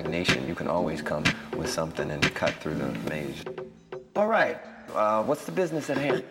stagnation, you can always come with something and cut through the maze. All right, uh, what's the business at hand?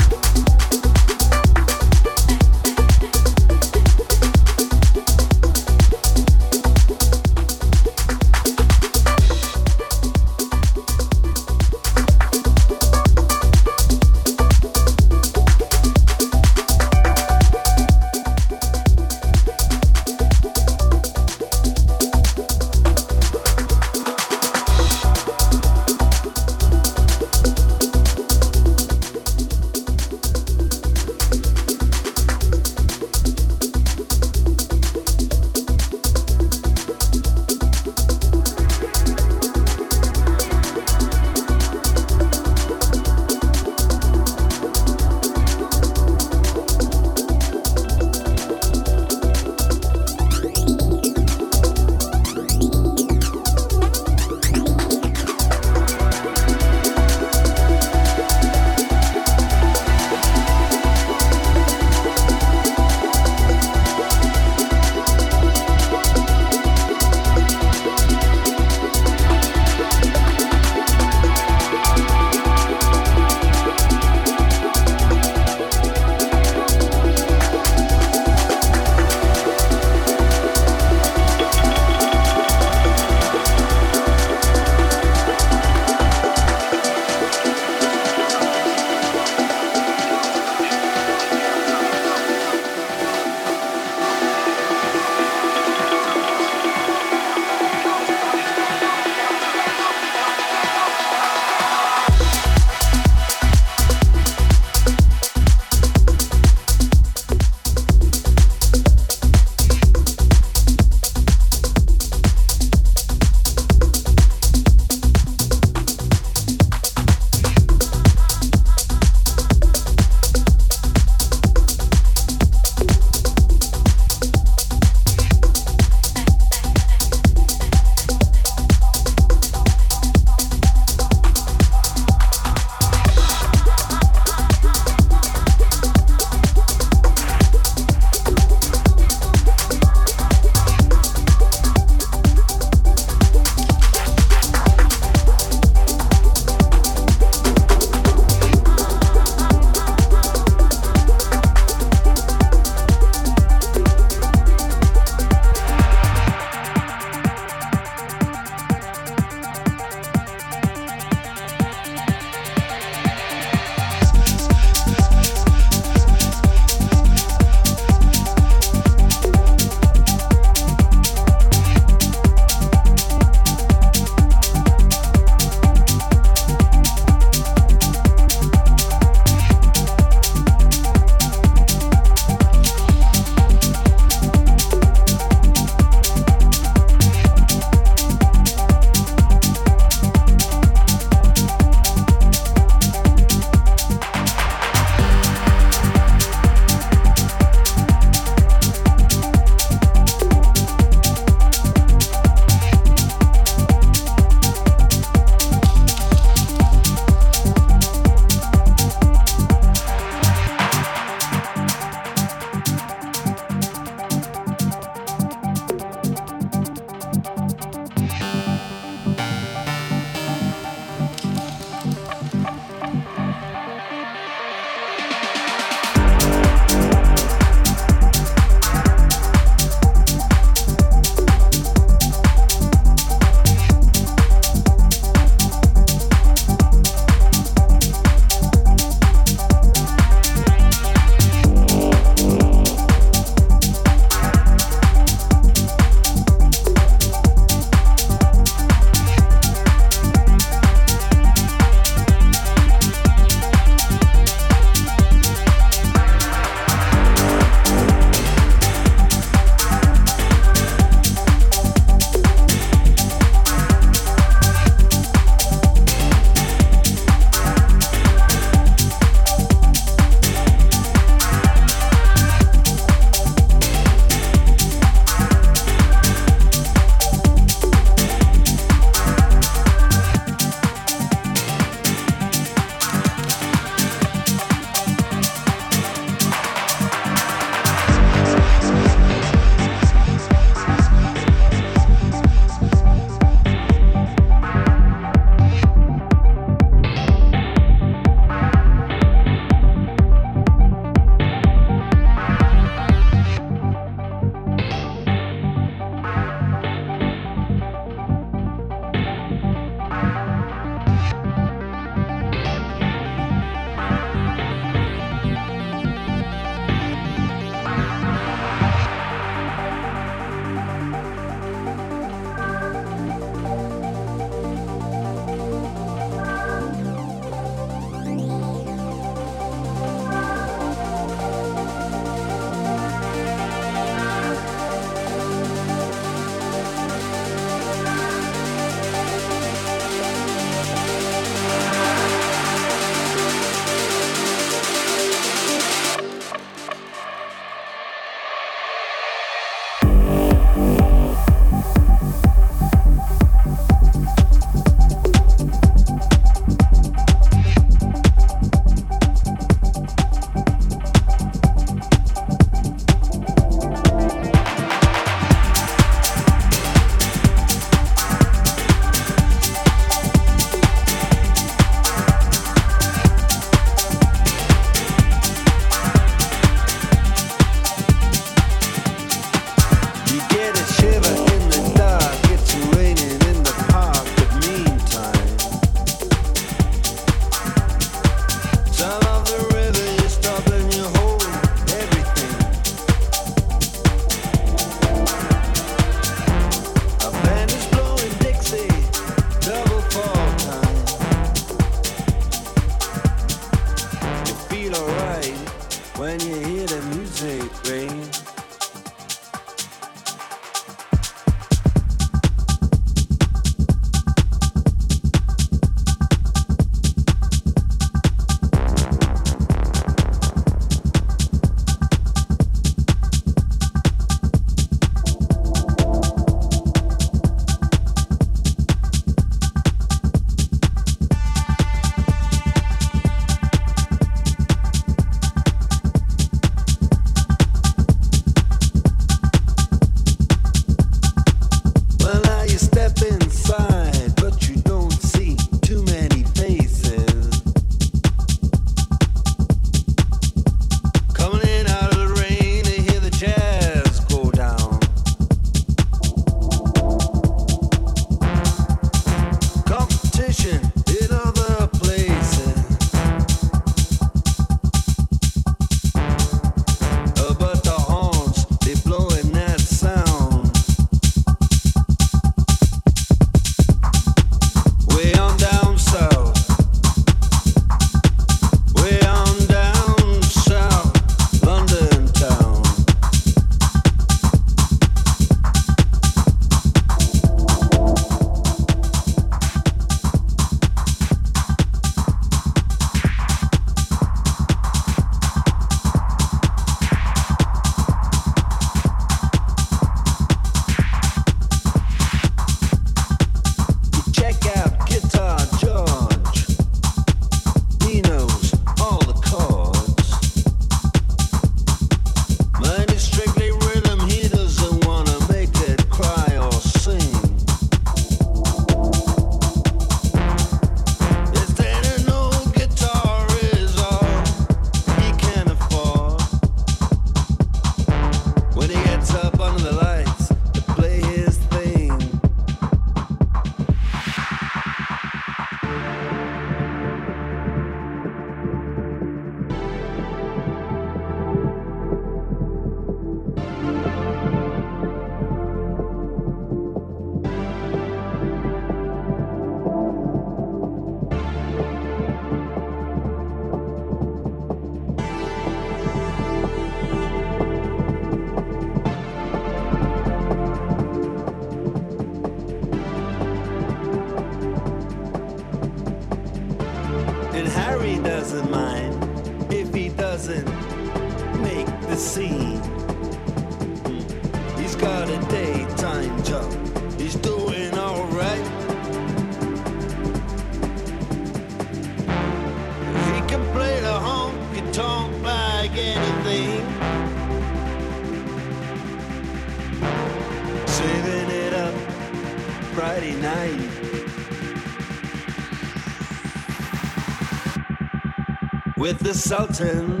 The Sultans,